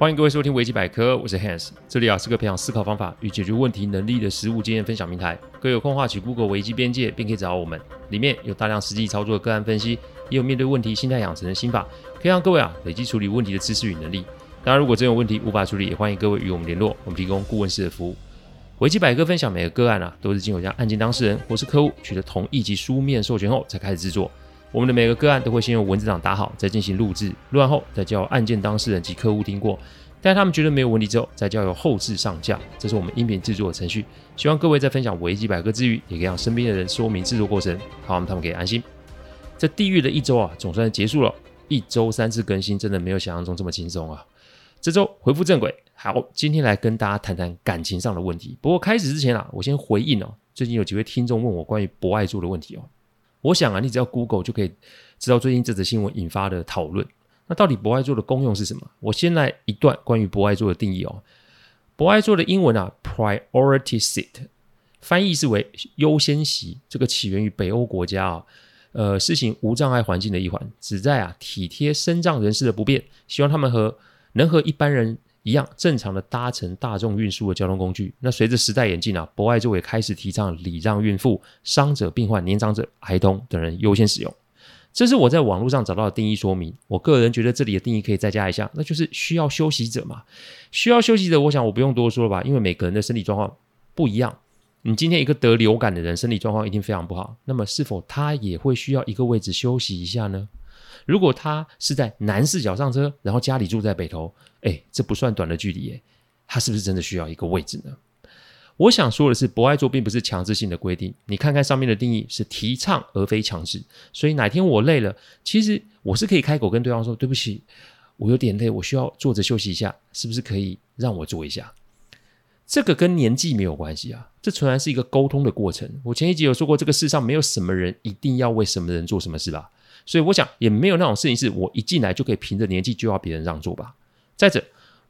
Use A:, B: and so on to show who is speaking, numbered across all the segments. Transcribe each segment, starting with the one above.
A: 欢迎各位收听维基百科，我是 Hans，这里啊是个培养思考方法与解决问题能力的实务经验分享平台。各位有空话，请 Google 维基边界，便可以找我们。里面有大量实际操作的个案分析，也有面对问题心态养成的心法，可以让各位啊累积处理问题的知识与能力。当然，如果真有问题无法处理，也欢迎各位与我们联络，我们提供顾问式的服务。维基百科分享每个个案啊，都是经由将案件当事人或是客户取得同意及书面授权后才开始制作。我们的每个个案都会先用文字档打好，再进行录制，录完后再交案件当事人及客户听过，待他们觉得没有问题之后，再交由后制上架。这是我们音频制作的程序。希望各位在分享维基百科之余，也可以让身边的人说明制作过程，好让他们可以安心。这地狱的一周啊，总算结束了。一周三次更新，真的没有想象中这么轻松啊！这周回复正轨，好，今天来跟大家谈谈感情上的问题。不过开始之前啊，我先回应哦，最近有几位听众问我关于博爱座的问题哦。我想啊，你只要 Google 就可以知道最近这则新闻引发的讨论。那到底博爱座的功用是什么？我先来一段关于博爱座的定义哦。博爱座的英文啊，Priority Seat，翻译是为优先席。这个起源于北欧国家啊，呃，实行无障碍环境的一环，旨在啊体贴身障人士的不便，希望他们和能和一般人。一样正常的搭乘大众运输的交通工具。那随着时代演进啊，博爱座也开始提倡礼让孕妇、伤者、病患、年长者、孩童等人优先使用。这是我在网络上找到的定义说明。我个人觉得这里的定义可以再加一下，那就是需要休息者嘛。需要休息者，我想我不用多说了吧，因为每个人的身体状况不一样。你今天一个得流感的人，身体状况一定非常不好，那么是否他也会需要一个位置休息一下呢？如果他是在南势角上车，然后家里住在北投，哎，这不算短的距离耶，他是不是真的需要一个位置呢？我想说的是，不爱座并不是强制性的规定，你看看上面的定义是提倡而非强制，所以哪天我累了，其实我是可以开口跟对方说，对不起，我有点累，我需要坐着休息一下，是不是可以让我坐一下？这个跟年纪没有关系啊，这纯然是一个沟通的过程。我前一集有说过，这个世上没有什么人一定要为什么人做什么事吧。所以我想也没有那种事情是我一进来就可以凭着年纪就要别人让座吧。再者，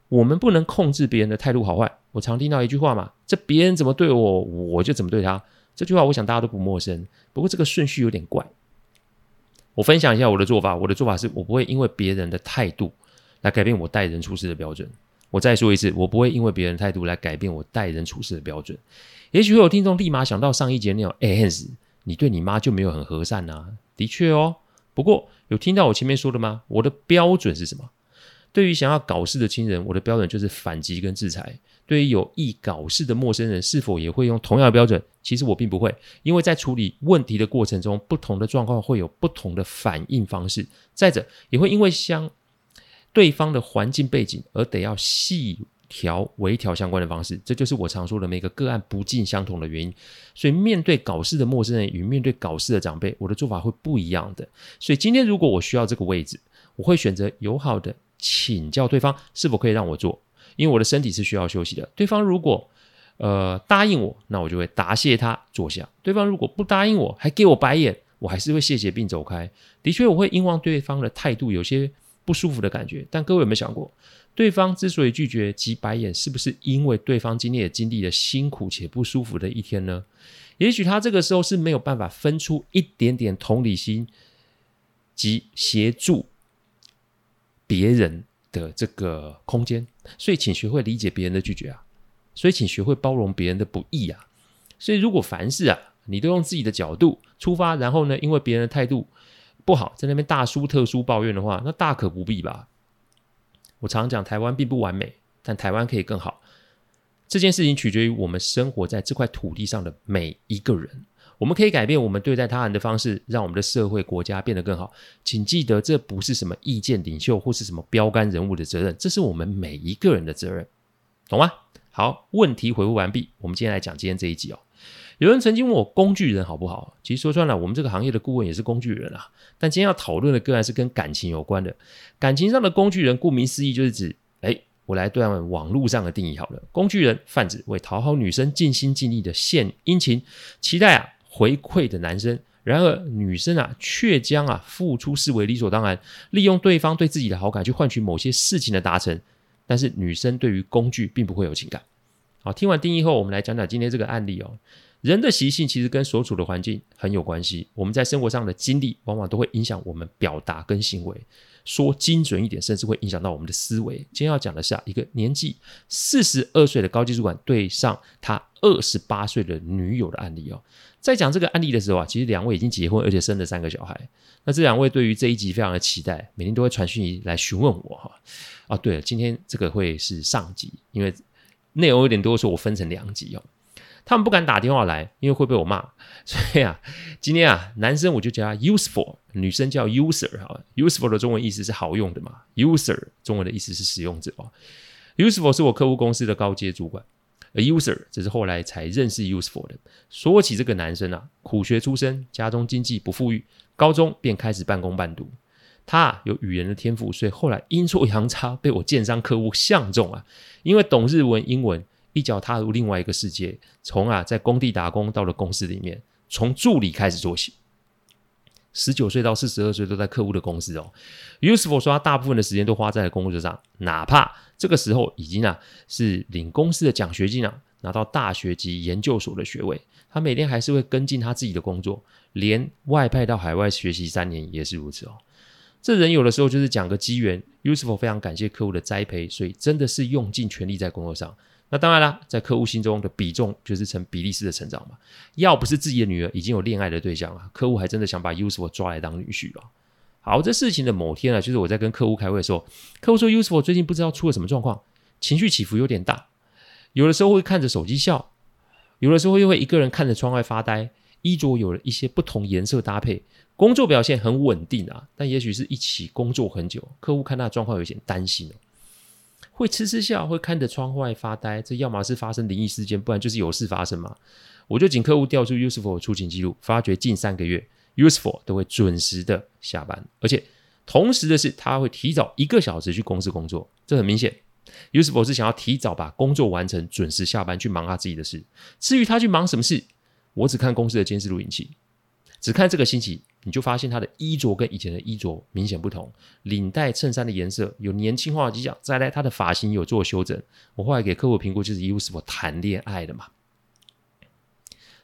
A: 我们不能控制别人的态度好坏。我常听到一句话嘛，这别人怎么对我，我就怎么对他。这句话我想大家都不陌生。不过这个顺序有点怪。我分享一下我的做法。我的做法是我不会因为别人的态度来改变我待人处事的标准。我再说一次，我不会因为别人态度来改变我待人处事的标准。也许会有听众立马想到上一节那种，哎，Hans，你对你妈就没有很和善啊？的确哦。不过有听到我前面说的吗？我的标准是什么？对于想要搞事的亲人，我的标准就是反击跟制裁。对于有意搞事的陌生人，是否也会用同样的标准？其实我并不会，因为在处理问题的过程中，不同的状况会有不同的反应方式。再者，也会因为相对方的环境背景而得要细。调微调相关的方式，这就是我常说的每个个案不尽相同的原因。所以面对搞事的陌生人与面对搞事的长辈，我的做法会不一样的。所以今天如果我需要这个位置，我会选择友好的请教对方是否可以让我坐，因为我的身体是需要休息的。对方如果呃答应我，那我就会答谢他坐下。对方如果不答应我，还给我白眼，我还是会谢谢并走开。的确，我会因为对方的态度有些不舒服的感觉。但各位有没有想过？对方之所以拒绝及白眼，是不是因为对方今天也经历了辛苦且不舒服的一天呢？也许他这个时候是没有办法分出一点点同理心及协助别人的这个空间，所以请学会理解别人的拒绝啊，所以请学会包容别人的不易啊。所以如果凡事啊，你都用自己的角度出发，然后呢，因为别人的态度不好，在那边大书特书抱怨的话，那大可不必吧。我常讲，台湾并不完美，但台湾可以更好。这件事情取决于我们生活在这块土地上的每一个人。我们可以改变我们对待他人的方式，让我们的社会国家变得更好。请记得，这不是什么意见领袖或是什么标杆人物的责任，这是我们每一个人的责任，懂吗？好，问题回复完毕。我们今天来讲今天这一集哦。有人曾经问我工具人好不好？其实说穿了，我们这个行业的顾问也是工具人啊。但今天要讨论的个案是跟感情有关的。感情上的工具人，顾名思义就是指，哎，我来对他们网络上的定义好了。工具人泛指为讨好女生尽心尽力的献殷勤，期待啊回馈的男生。然而女生啊却将啊付出视为理所当然，利用对方对自己的好感去换取某些事情的达成。但是女生对于工具并不会有情感。好，听完定义后，我们来讲讲今天这个案例哦。人的习性其实跟所处的环境很有关系。我们在生活上的经历，往往都会影响我们表达跟行为。说精准一点，甚至会影响到我们的思维。今天要讲的是啊，一个年纪四十二岁的高级主管对上他二十八岁的女友的案例哦。在讲这个案例的时候啊，其实两位已经结婚，而且生了三个小孩。那这两位对于这一集非常的期待，每天都会传讯息来询问我哈。啊，对了，今天这个会是上集，因为内容有点多，所以我分成两集哦。他们不敢打电话来，因为会被我骂。所以啊，今天啊，男生我就叫他 useful，女生叫 user 哈。useful 的中文意思是好用的嘛，user 中文的意思是使用者哦。useful 是我客户公司的高阶主管，而 user 只是后来才认识 useful 的。说起这个男生啊，苦学出身，家中经济不富裕，高中便开始半工半读。他啊，有语言的天赋，所以后来阴错阳差被我建商客户相中啊，因为懂日文、英文。一脚踏入另外一个世界，从啊在工地打工到了公司里面，从助理开始做起。十九岁到四十二岁都在客户的公司哦。Useful 说他大部分的时间都花在了工作上，哪怕这个时候已经啊是领公司的奖学金啊，拿到大学及研究所的学位，他每天还是会跟进他自己的工作，连外派到海外学习三年也是如此哦。这人有的时候就是讲个机缘，Useful 非常感谢客户的栽培，所以真的是用尽全力在工作上。那当然啦，在客户心中的比重就是成比例式的成长嘛。要不是自己的女儿已经有恋爱的对象了，客户还真的想把 Useful 抓来当女婿了。好，这事情的某天啊，就是我在跟客户开会的时候，客户说 Useful 最近不知道出了什么状况，情绪起伏有点大，有的时候会看着手机笑，有的时候又会一个人看着窗外发呆，衣着有了一些不同颜色搭配，工作表现很稳定啊，但也许是一起工作很久，客户看他的状况有点担心哦。会痴痴笑，会看着窗外发呆，这要么是发生灵异事件，不然就是有事发生嘛。我就请客户调出 Useful 出勤记录，发觉近三个月 Useful 都会准时的下班，而且同时的是，他会提早一个小时去公司工作。这很明显，Useful 是想要提早把工作完成，准时下班去忙他自己的事。至于他去忙什么事，我只看公司的监视录影器。只看这个星期，你就发现他的衣着跟以前的衣着明显不同，领带衬衫的颜色有年轻化的迹象。再来，他的发型有做修整。我后来给客户评估，就是 Useful 谈恋爱的嘛。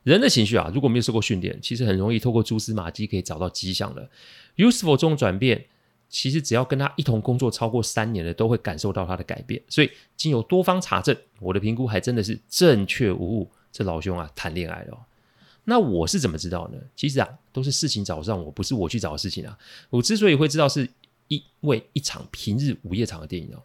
A: 人的情绪啊，如果没有受过训练，其实很容易透过蛛丝马迹可以找到迹象的。Useful 这种转变，其实只要跟他一同工作超过三年的，都会感受到他的改变。所以，经由多方查证，我的评估还真的是正确无误。这老兄啊，谈恋爱了。那我是怎么知道呢？其实啊，都是事情找上我，不是我去找事情啊。我之所以会知道，是因为一场平日午夜场的电影哦。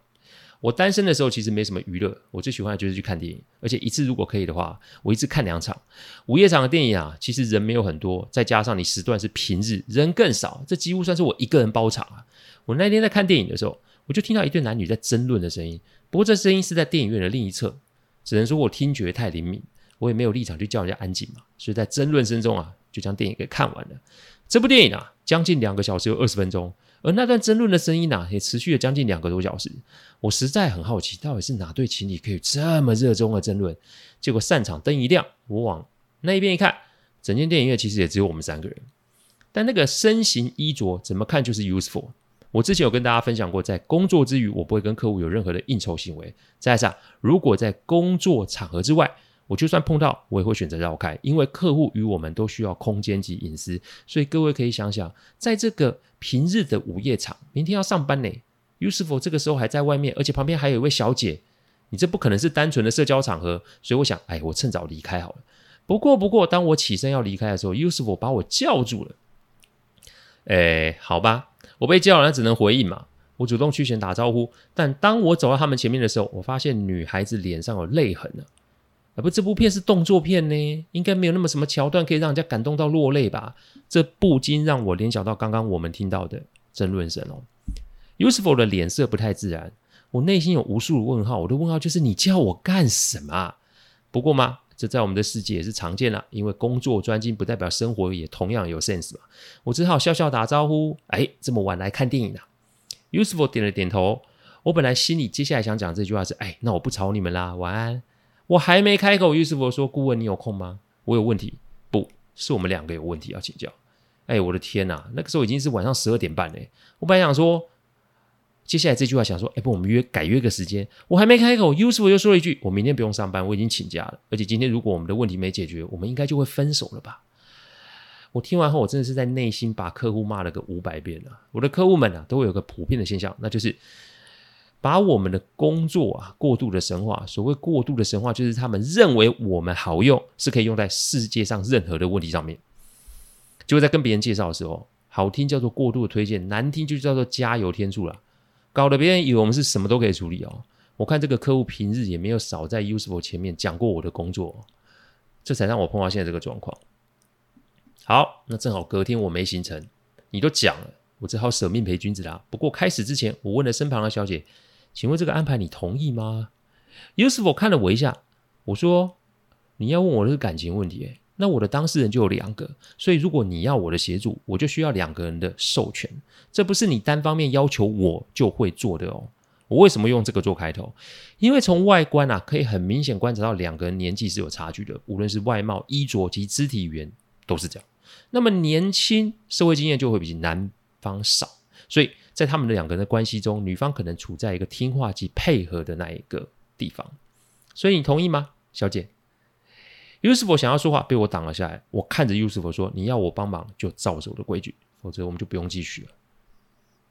A: 我单身的时候其实没什么娱乐，我最喜欢的就是去看电影，而且一次如果可以的话，我一次看两场。午夜场的电影啊，其实人没有很多，再加上你时段是平日，人更少，这几乎算是我一个人包场啊。我那天在看电影的时候，我就听到一对男女在争论的声音，不过这声音是在电影院的另一侧，只能说我听觉太灵敏。我也没有立场去叫人家安静嘛，所以在争论声中啊，就将电影给看完了。这部电影啊，将近两个小时有二十分钟，而那段争论的声音呢、也持续了将近两个多小时。我实在很好奇，到底是哪对情侣可以这么热衷的争论？结果散场灯一亮，我往那一边一看，整间电影院其实也只有我们三个人。但那个身形衣着怎么看就是 useful。我之前有跟大家分享过，在工作之余，我不会跟客户有任何的应酬行为。再来是啊，如果在工作场合之外，我就算碰到，我也会选择绕开，因为客户与我们都需要空间及隐私。所以各位可以想想，在这个平日的午夜场，明天要上班呢，u s f 这个时候还在外面，而且旁边还有一位小姐，你这不可能是单纯的社交场合。所以我想，哎，我趁早离开好了。不过，不过，当我起身要离开的时候 u s f 把我叫住了。哎，好吧，我被叫了，那只能回应嘛。我主动去前打招呼，但当我走到他们前面的时候，我发现女孩子脸上有泪痕了。不，这部片是动作片呢，应该没有那么什么桥段可以让人家感动到落泪吧？这不禁让我联想到刚刚我们听到的争论声哦。Useful 的脸色不太自然，我内心有无数的问号。我的问号就是你叫我干什么？不过嘛，这在我们的世界也是常见了，因为工作专精不代表生活也同样有 sense 嘛。我只好笑笑打招呼。哎，这么晚来看电影啊？Useful 点了点头。我本来心里接下来想讲这句话是：哎，那我不吵你们啦，晚安。我还没开口，U 师傅说：“顾问，你有空吗？我有问题，不是我们两个有问题要请教。”哎，我的天哪！那个时候已经是晚上十二点半嘞。我本来想说，接下来这句话想说，哎，不，我们约改约个时间。我还没开口，Yusuf 又说了一句，我明天不用上班，我已经请假了。而且今天如果我们的问题没解决，我们应该就会分手了吧？我听完后，我真的是在内心把客户骂了个五百遍了。我的客户们啊，都会有个普遍的现象，那就是把我们的工作啊过度的神化。所谓过度的神化，就是他们认为我们好用，是可以用在世界上任何的问题上面。就会在跟别人介绍的时候，好听叫做过度的推荐，难听就叫做加油添醋了。搞得别人以为我们是什么都可以处理哦。我看这个客户平日也没有少在 Useful 前面讲过我的工作，这才让我碰到现在这个状况。好，那正好隔天我没行程，你都讲了，我只好舍命陪君子啦。不过开始之前，我问了身旁的小姐，请问这个安排你同意吗？Useful 看了我一下，我说你要问我的是感情问题，诶。那我的当事人就有两个，所以如果你要我的协助，我就需要两个人的授权。这不是你单方面要求我就会做的哦。我为什么用这个做开头？因为从外观啊，可以很明显观察到两个人年纪是有差距的，无论是外貌、衣着及肢体语言都是这样。那么年轻，社会经验就会比男方少，所以在他们的两个人的关系中，女方可能处在一个听话及配合的那一个地方。所以你同意吗，小姐？Yusuf 想要说话，被我挡了下来。我看着 Yusuf 说：“你要我帮忙，就照着我的规矩，否则我们就不用继续了。”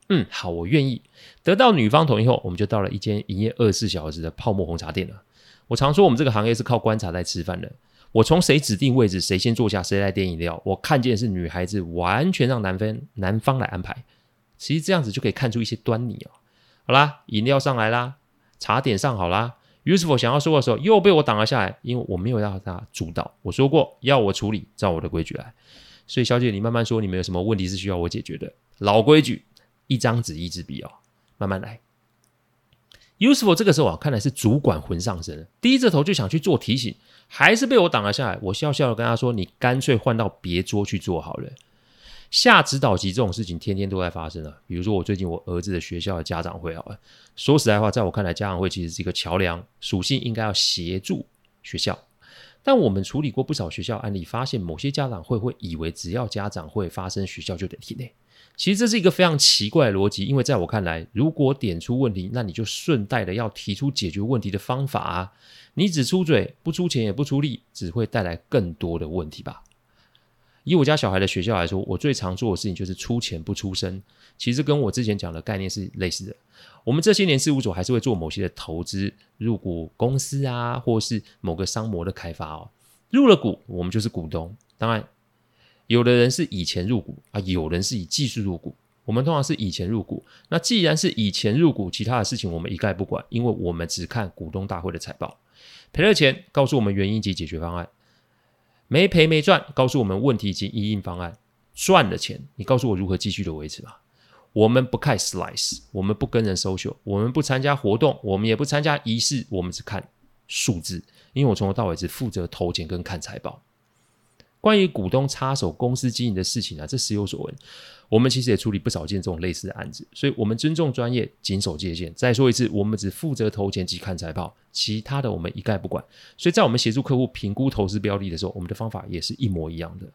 A: 嗯，好，我愿意。得到女方同意后，我们就到了一间营业二十四小时的泡沫红茶店了。我常说，我们这个行业是靠观察在吃饭的。我从谁指定位置，谁先坐下，谁来点饮料，我看见是女孩子完全让男方男方来安排。其实这样子就可以看出一些端倪哦。好啦，饮料上来啦，茶点上好啦。Usful 想要说的时候，又被我挡了下来，因为我没有让他主导。我说过要我处理，照我的规矩来。所以，小姐，你慢慢说，你们有什么问题是需要我解决的？老规矩，一张纸，一支笔哦，慢慢来。u s e f u l 这个时候啊，看来是主管魂上身，低着头就想去做提醒，还是被我挡了下来。我笑笑的跟他说：“你干脆换到别桌去做好了。”下指导级这种事情天天都在发生啊，比如说我最近我儿子的学校的家长会好了，说实在话，在我看来，家长会其实是一个桥梁，属性应该要协助学校。但我们处理过不少学校案例，发现某些家长会会以为只要家长会发生，学校就得停内。其实这是一个非常奇怪的逻辑，因为在我看来，如果点出问题，那你就顺带的要提出解决问题的方法啊。你只出嘴不出钱也不出力，只会带来更多的问题吧。以我家小孩的学校来说，我最常做的事情就是出钱不出声。其实跟我之前讲的概念是类似的。我们这些年事务所还是会做某些的投资，入股公司啊，或是某个商模的开发哦。入了股，我们就是股东。当然，有的人是以钱入股啊，有人是以技术入股。我们通常是以钱入股。那既然是以钱入股，其他的事情我们一概不管，因为我们只看股东大会的财报。赔了钱，告诉我们原因及解决方案。没赔没赚，告诉我们问题及应应方案；赚了钱，你告诉我如何继续的维持吧。我们不看 slice，我们不跟人 social，我们不参加活动，我们也不参加仪式，我们只看数字。因为我从头到尾只负责投钱跟看财报。关于股东插手公司经营的事情啊，这时有所闻。我们其实也处理不少件这种类似的案子，所以我们尊重专业，谨守界限。再说一次，我们只负责投钱及看财报，其他的我们一概不管。所以在我们协助客户评估投资标的的时候，我们的方法也是一模一样的。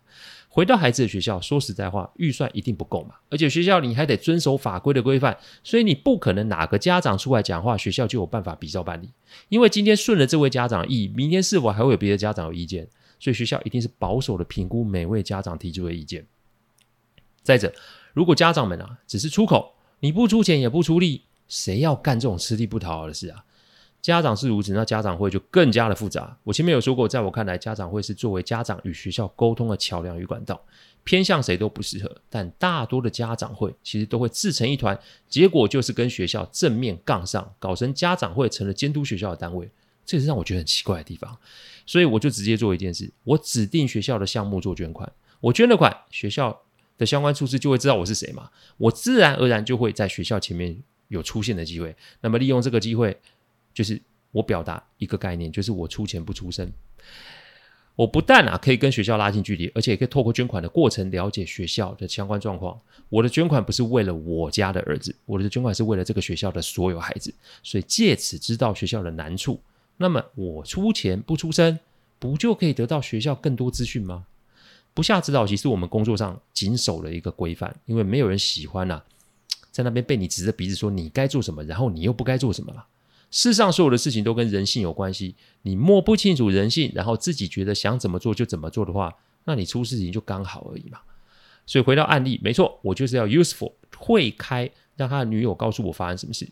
A: 回到孩子的学校，说实在话，预算一定不够嘛，而且学校你还得遵守法规的规范，所以你不可能哪个家长出来讲话，学校就有办法比照办理。因为今天顺了这位家长意，明天是否还会有别的家长有意见？所以学校一定是保守的评估每位家长提出的意见。再者，如果家长们啊只是出口，你不出钱也不出力，谁要干这种吃力不讨好的事啊？家长是如此，那家长会就更加的复杂。我前面有说过，在我看来，家长会是作为家长与学校沟通的桥梁与管道，偏向谁都不适合。但大多的家长会其实都会自成一团，结果就是跟学校正面杠上，搞成家长会成了监督学校的单位，这也是让我觉得很奇怪的地方。所以我就直接做一件事，我指定学校的项目做捐款，我捐了款，学校。的相关处室就会知道我是谁嘛，我自然而然就会在学校前面有出现的机会。那么利用这个机会，就是我表达一个概念，就是我出钱不出声。我不但啊可以跟学校拉近距离，而且也可以透过捐款的过程了解学校的相关状况。我的捐款不是为了我家的儿子，我的捐款是为了这个学校的所有孩子，所以借此知道学校的难处。那么我出钱不出声，不就可以得到学校更多资讯吗？不下指导棋是我们工作上谨守的一个规范，因为没有人喜欢呐、在那边被你指着鼻子说你该做什么，然后你又不该做什么了。世上所有的事情都跟人性有关系，你摸不清楚人性，然后自己觉得想怎么做就怎么做的话，那你出事情就刚好而已嘛。所以回到案例，没错，我就是要 useful 会开，让他的女友告诉我发生什么事。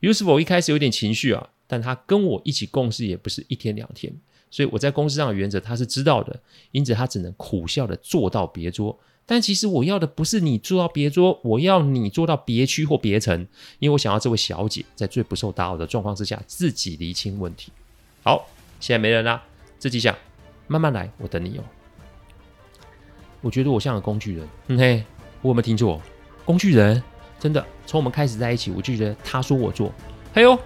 A: useful 一开始有点情绪啊，但他跟我一起共事也不是一天两天，所以我在公司上的原则他是知道的，因此他只能苦笑的坐到别桌。但其实我要的不是你坐到别桌，我要你坐到别区或别层，因为我想要这位小姐在最不受打扰的状况之下自己厘清问题。好，现在没人啦，自己想，慢慢来，我等你哦。我觉得我像个工具人，嗯嘿，我有没有听错？工具人，真的，从我们开始在一起，我就觉得他说我做，嘿呦，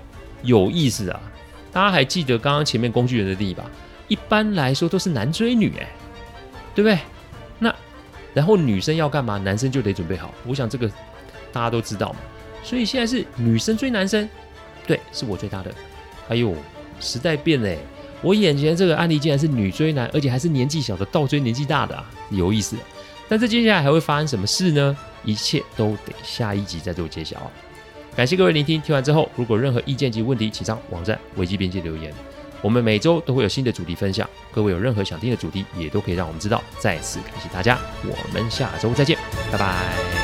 A: 有意思啊！大家还记得刚刚前面工具人的定义吧？一般来说都是男追女，哎，对不对？那。然后女生要干嘛，男生就得准备好。我想这个大家都知道嘛。所以现在是女生追男生，对，是我追她的。哎呦，时代变了，我眼前这个案例竟然是女追男，而且还是年纪小的倒追年纪大的啊，有意思。但这接下来还会发生什么事呢？一切都得下一集再做揭晓啊。感谢各位聆听，听完之后如果任何意见及问题，请上网站维基编辑留言。我们每周都会有新的主题分享，各位有任何想听的主题，也都可以让我们知道。再次感谢大家，我们下周再见，拜拜。